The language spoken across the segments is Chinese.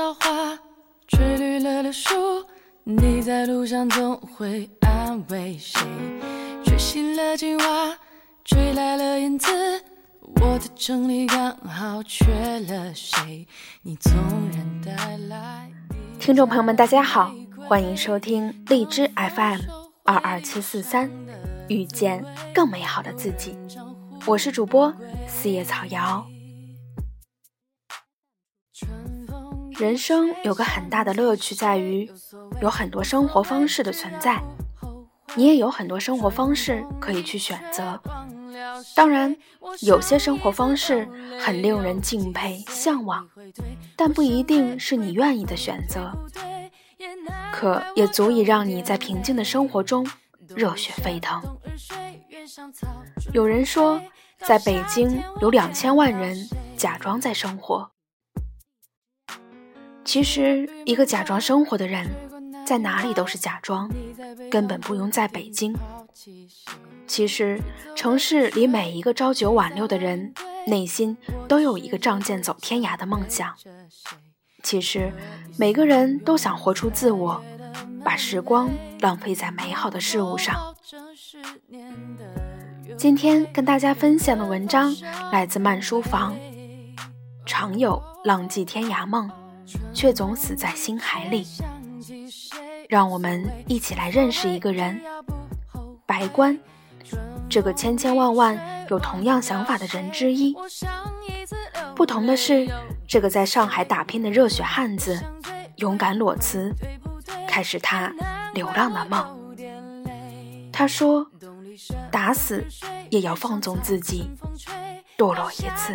桃花，吹绿了柳树。你在路上总会安慰谁？吹醒了青蛙，吹来了燕子。我的城里刚好缺了谁？你纵然带来。听众朋友们，大家好，欢迎收听荔枝 FM 二二七四三，遇见更美好的自己。我是主播四叶草瑶。人生有个很大的乐趣在于，有很多生活方式的存在，你也有很多生活方式可以去选择。当然，有些生活方式很令人敬佩、向往，但不一定是你愿意的选择。可也足以让你在平静的生活中热血沸腾。有人说，在北京有两千万人假装在生活。其实，一个假装生活的人，在哪里都是假装，根本不用在北京。其实，城市里每一个朝九晚六的人，内心都有一个仗剑走天涯的梦想。其实，每个人都想活出自我，把时光浪费在美好的事物上。今天跟大家分享的文章来自慢书房，常有浪迹天涯梦。却总死在心海里。让我们一起来认识一个人，白关，这个千千万万有同样想法的人之一。不同的是，这个在上海打拼的热血汉子，勇敢裸辞，开始他流浪的梦。他说：“打死也要放纵自己，堕落一次。”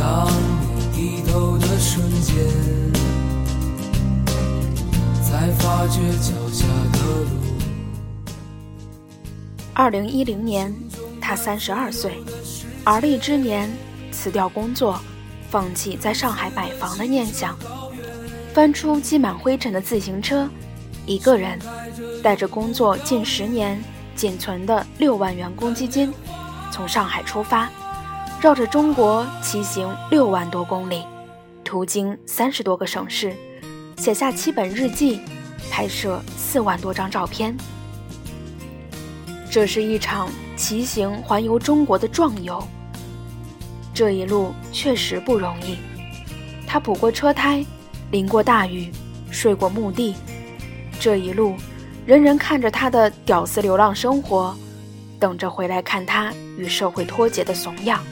当你低头的瞬间，才发觉脚下的路。二零一零年，他三十二岁，而立之年，辞掉工作，放弃在上海买房的念想，翻出积满灰尘的自行车，一个人带着工作近十年仅存的六万元公积金，从上海出发。绕着中国骑行六万多公里，途经三十多个省市，写下七本日记，拍摄四万多张照片。这是一场骑行环游中国的壮游。这一路确实不容易，他补过车胎，淋过大雨，睡过墓地。这一路，人人看着他的屌丝流浪生活，等着回来看他与社会脱节的怂样。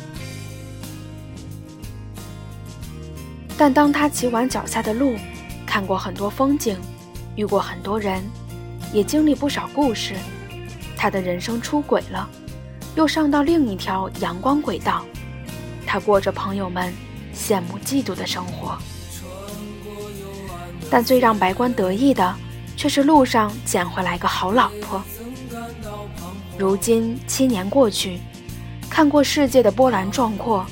但当他骑完脚下的路，看过很多风景，遇过很多人，也经历不少故事，他的人生出轨了，又上到另一条阳光轨道。他过着朋友们羡慕嫉妒的生活。但最让白关得意的，却是路上捡回来个好老婆。如今七年过去，看过世界的波澜壮阔，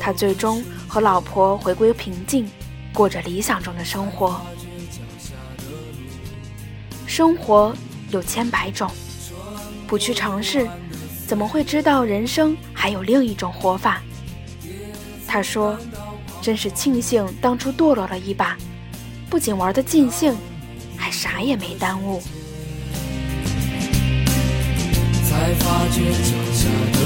他最终。和老婆回归平静，过着理想中的生活。生活有千百种，不去尝试，怎么会知道人生还有另一种活法？他说：“真是庆幸当初堕落了一把，不仅玩得尽兴，还啥也没耽误。”才发觉脚下的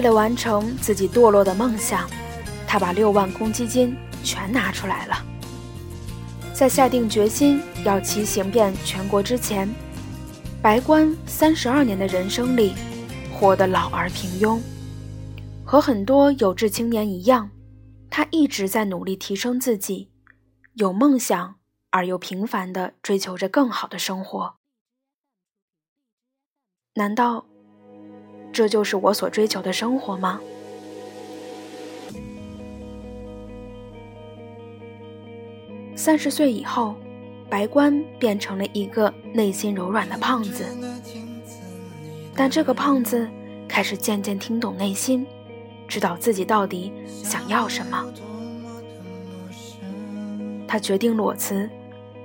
为了完成自己堕落的梦想，他把六万公积金全拿出来了。在下定决心要骑行遍全国之前，白关三十二年的人生里，活得老而平庸。和很多有志青年一样，他一直在努力提升自己，有梦想而又平凡地追求着更好的生活。难道这就是我所追求的生活吗？三十岁以后，白关变成了一个内心柔软的胖子，但这个胖子开始渐渐听懂内心。知道自己到底想要什么，他决定裸辞，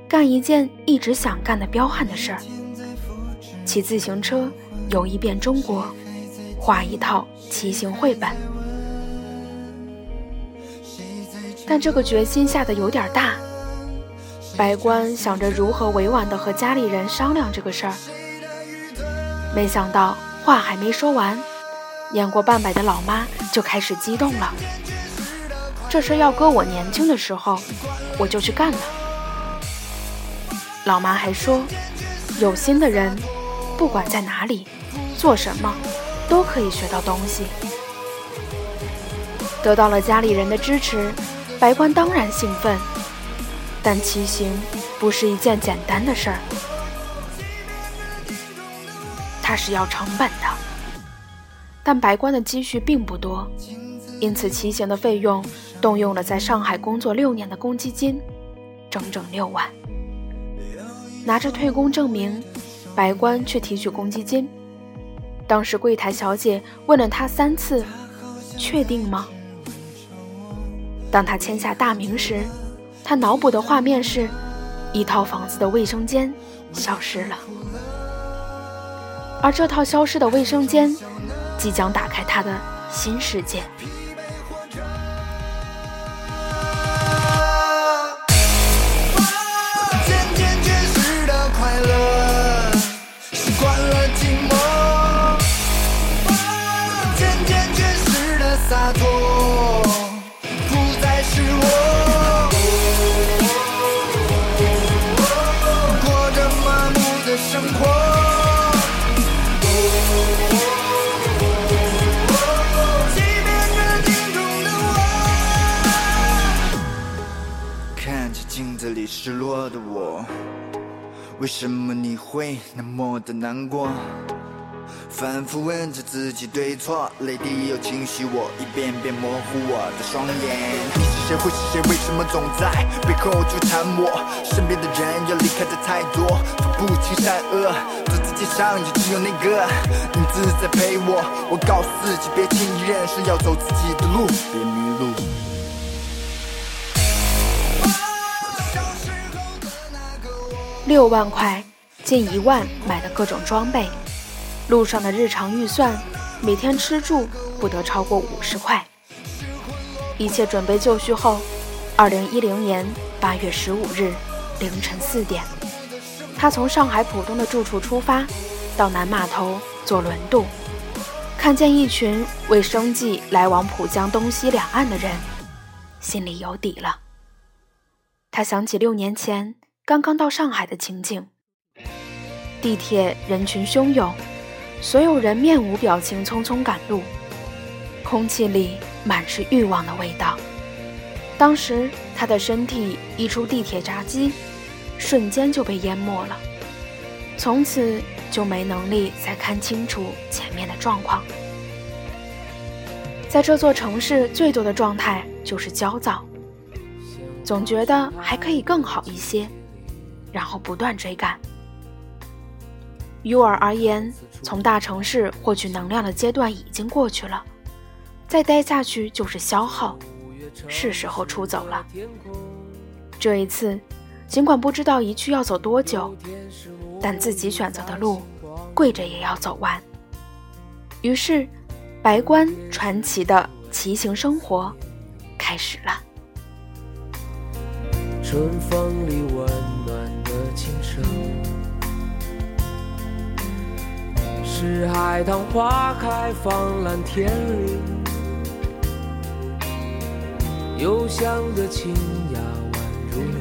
干一件一直想干的彪悍的事儿：骑自行车游一遍中国，画一套骑行绘本。但这个决心下的有点大，白关想着如何委婉地和家里人商量这个事儿，没想到话还没说完。年过半百的老妈就开始激动了。这事要搁我年轻的时候，我就去干了。老妈还说，有心的人，不管在哪里，做什么，都可以学到东西。得到了家里人的支持，白关当然兴奋。但骑行不是一件简单的事儿，它是要成本的。但白关的积蓄并不多，因此骑行的费用动用了在上海工作六年的公积金，整整六万。拿着退工证明，白关去提取公积金。当时柜台小姐问了他三次：“确定吗？”当他签下大名时，他脑补的画面是一套房子的卫生间消失了，而这套消失的卫生间。即将打开他的新世界。的我，为什么你会那么的难过？反复问着自己对错，泪滴有情绪，我一遍遍模糊我的双眼。你是谁？会是谁？为什么总在背后纠缠我？身边的人要离开的太多，分不清善恶，走在街上也只有那个影子在陪我。我告诉自己，别轻易认输，要走自己的路，别迷路。六万块，近一万买的各种装备，路上的日常预算，每天吃住不得超过五十块。一切准备就绪后，二零一零年八月十五日凌晨四点，他从上海浦东的住处出发，到南码头坐轮渡，看见一群为生计来往浦江东西两岸的人，心里有底了。他想起六年前。刚刚到上海的情景，地铁人群汹涌，所有人面无表情，匆匆赶路，空气里满是欲望的味道。当时他的身体一出地铁闸机，瞬间就被淹没了，从此就没能力再看清楚前面的状况。在这座城市，最多的状态就是焦躁，总觉得还可以更好一些。然后不断追赶。于我而言，从大城市获取能量的阶段已经过去了，再待下去就是消耗，是时候出走了。这一次，尽管不知道一去要走多久，但自己选择的路，跪着也要走完。于是，白关传奇的骑行生活开始了。春风里温暖。是海棠花开放蓝天里，幽香的清雅宛如你。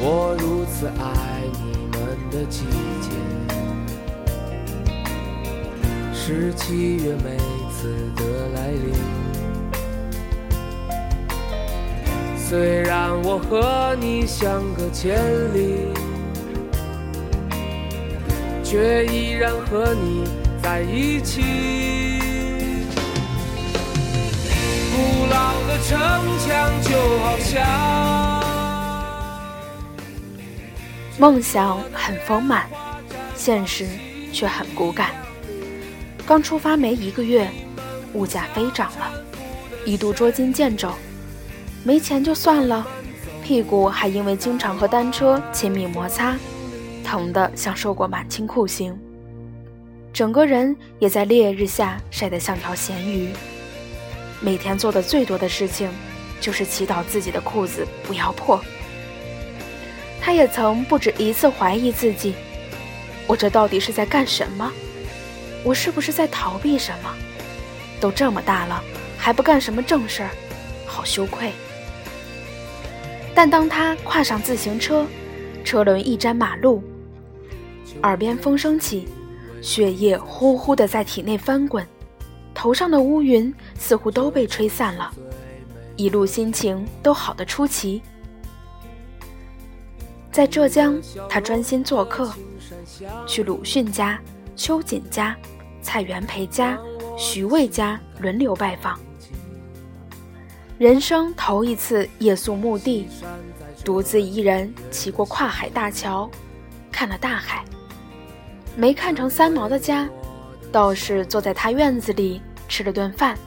我如此爱你们的季节，是七月每次的来临。虽然我和你相隔千里，却依然和你在一起。古老的城墙就好像梦想很丰满，现实却很骨感。刚出发没一个月，物价飞涨了，一度捉襟见肘。没钱就算了，屁股还因为经常和单车亲密摩擦，疼得像受过满清酷刑。整个人也在烈日下晒得像条咸鱼。每天做的最多的事情，就是祈祷自己的裤子不要破。他也曾不止一次怀疑自己：我这到底是在干什么？我是不是在逃避什么？都这么大了，还不干什么正事儿，好羞愧。但当他跨上自行车，车轮一沾马路，耳边风声起，血液呼呼地在体内翻滚，头上的乌云似乎都被吹散了，一路心情都好得出奇。在浙江，他专心做客，去鲁迅家、秋瑾家、蔡元培家、徐渭家轮流拜访。人生头一次夜宿墓地，独自一人骑过跨海大桥，看了大海。没看成三毛的家，倒是坐在他院子里吃了顿饭。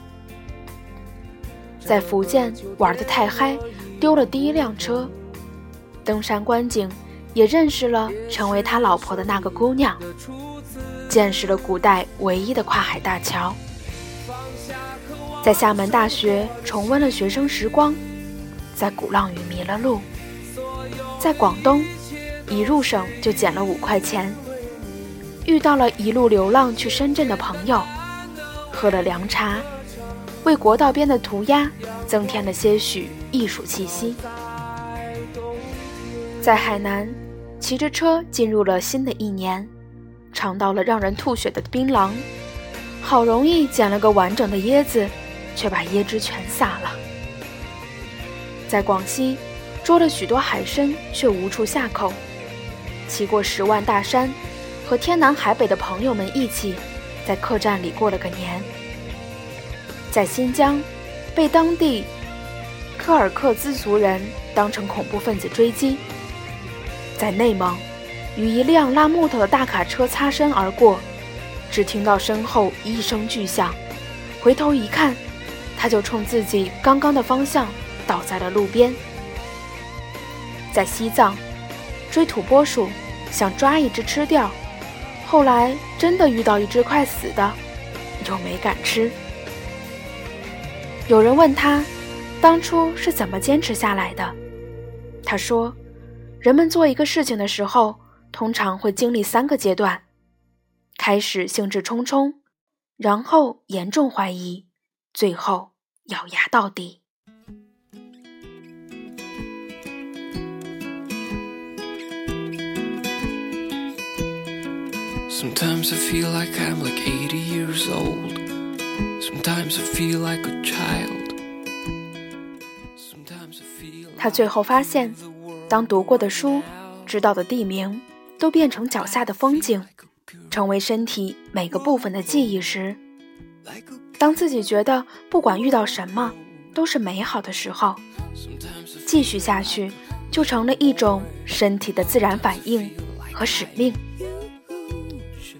在福建玩得太嗨，丢了第一辆车。登山观景，也认识了成为他老婆的那个姑娘，见识了古代唯一的跨海大桥。在厦门大学重温了学生时光，在鼓浪屿迷了路，在广东一入省就捡了五块钱，遇到了一路流浪去深圳的朋友，喝了凉茶，为国道边的涂鸦增添了些许艺术气息。在海南，骑着车进入了新的一年，尝到了让人吐血的槟榔，好容易捡了个完整的椰子。却把椰汁全洒了。在广西，捉了许多海参，却无处下口。骑过十万大山，和天南海北的朋友们一起，在客栈里过了个年。在新疆，被当地柯尔克孜族人当成恐怖分子追击。在内蒙，与一辆拉木头的大卡车擦身而过，只听到身后一声巨响，回头一看。他就冲自己刚刚的方向倒在了路边。在西藏，追土拨鼠，想抓一只吃掉，后来真的遇到一只快死的，又没敢吃。有人问他，当初是怎么坚持下来的？他说，人们做一个事情的时候，通常会经历三个阶段：开始兴致冲冲，然后严重怀疑。最后咬牙到底。Sometimes I feel like I'm like eighty years old. Sometimes I feel like a child. Sometimes I feel. 他最后发现，当读过的书、知道的地名都变成脚下的风景，成为身体每个部分的记忆时。当自己觉得不管遇到什么都是美好的时候，继续下去就成了一种身体的自然反应和使命。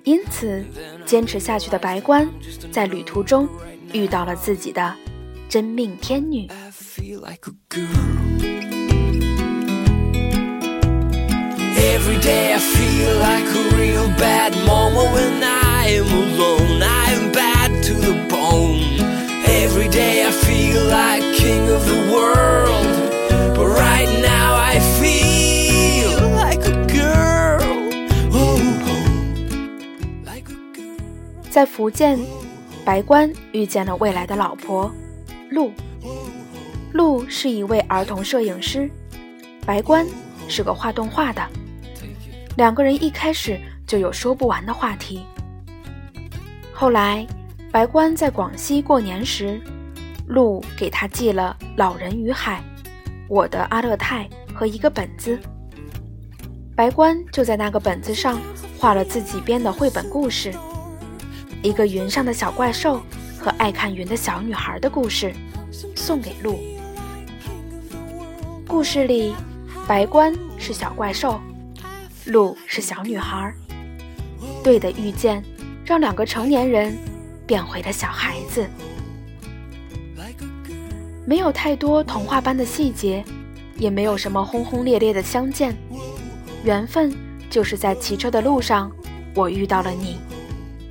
因此，坚持下去的白关在旅途中遇到了自己的真命天女。to the bone. day I feel like king of the world. But right now I feel like a girl. Like a girl. 在福建，白关遇见了未来的老婆，陆。陆是一位儿童摄影师，白关是个画动画的。两个人一开始就有说不完的话题。后来，白关在广西过年时鹿给他寄了《老人与海》、我的阿勒泰和一个本子。白关就在那个本子上画了自己编的绘本故事。一个云上的小怪兽和爱看云的小女孩的故事，送给鹿。故事里，白关是小怪兽，鹿是小女孩。对的遇见，让两个成年人变回了小孩子。没有太多童话般的细节，也没有什么轰轰烈烈的相见。缘分就是在骑车的路上，我遇到了你。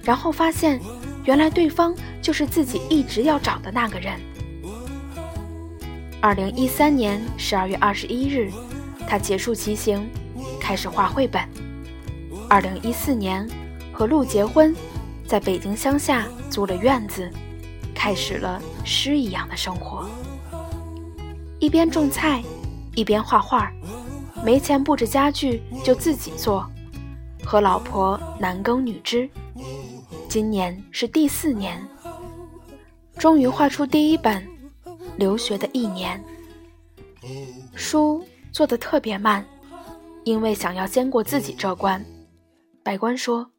然后发现，原来对方就是自己一直要找的那个人。二零一三年十二月二十一日，他结束骑行，开始画绘本。二零一四年，和陆结婚，在北京乡下租了院子，开始了诗一样的生活。一边种菜，一边画画，没钱布置家具就自己做，和老婆男耕女织。今年是第四年，终于画出第一本留学的一年。书做的特别慢，因为想要先过自己这关。百官说，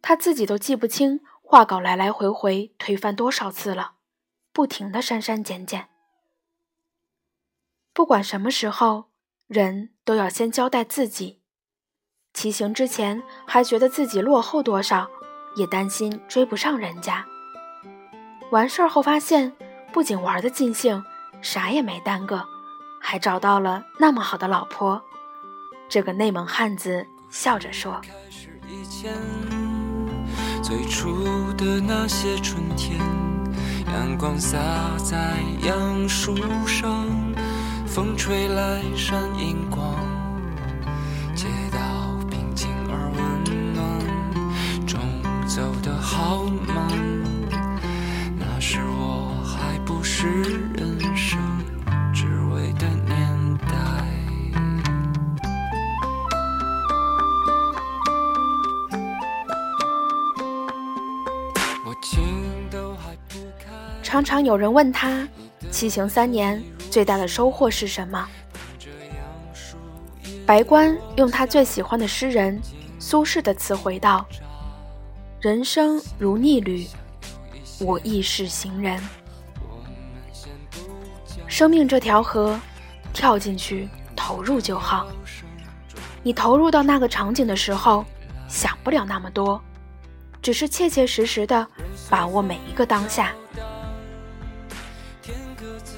他自己都记不清画稿来来回回推翻多少次了，不停的删删减减。不管什么时候，人都要先交代自己。骑行之前还觉得自己落后多少。也担心追不上人家。完事儿后发现，不仅玩的尽兴，啥也没耽搁，还找到了那么好的老婆。这个内蒙汉子笑着说：“最初的那些春天，阳光洒在杨树上，风吹来闪银光，街道平静而温暖，钟走得好慢，那时我还不是人生只为的年代。我情都还不开。常常有人问他，骑行三年。最大的收获是什么？白关用他最喜欢的诗人苏轼的词回道。人生如逆旅，我亦是行人。生命这条河，跳进去，投入就好。你投入到那个场景的时候，想不了那么多，只是切切实实的把握每一个当下。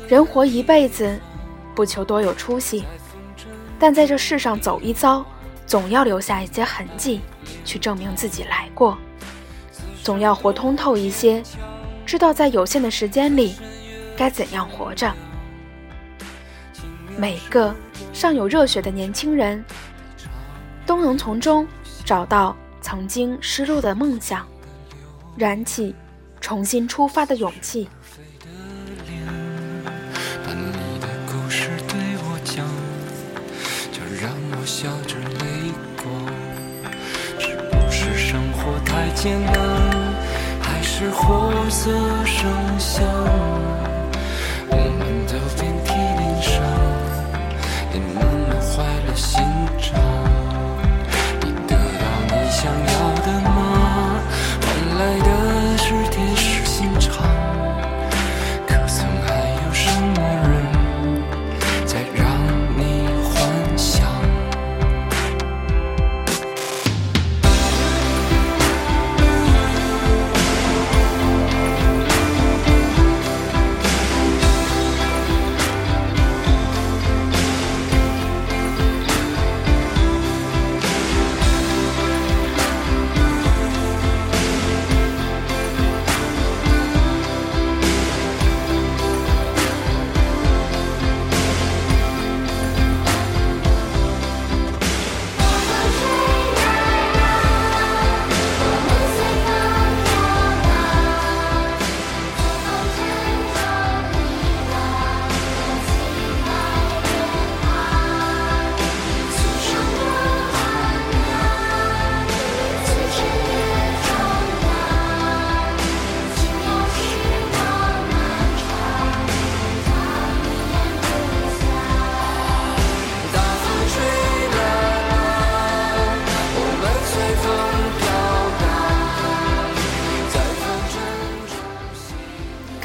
人活一辈子，不求多有出息，但在这世上走一遭，总要留下一些痕迹，去证明自己来过。总要活通透一些，知道在有限的时间里该怎样活着。每个尚有热血的年轻人，都能从中找到曾经失落的梦想，燃起重新出发的勇气。太艰难，还是活色生香？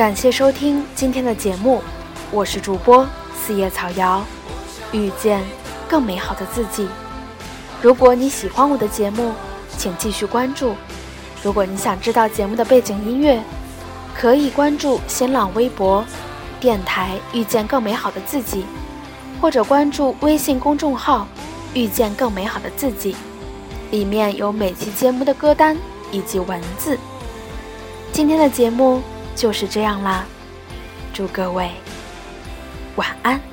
感谢收听今天的节目，我是主播四叶草瑶，遇见更美好的自己。如果你喜欢我的节目，请继续关注。如果你想知道节目的背景音乐，可以关注新浪微博“电台遇见更美好的自己”，或者关注微信公众号“遇见更美好的自己”，里面有每期节目的歌单以及文字。今天的节目就是这样啦，祝各位晚安。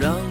让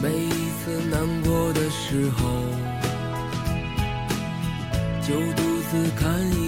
每一次难过的时候，就独自看一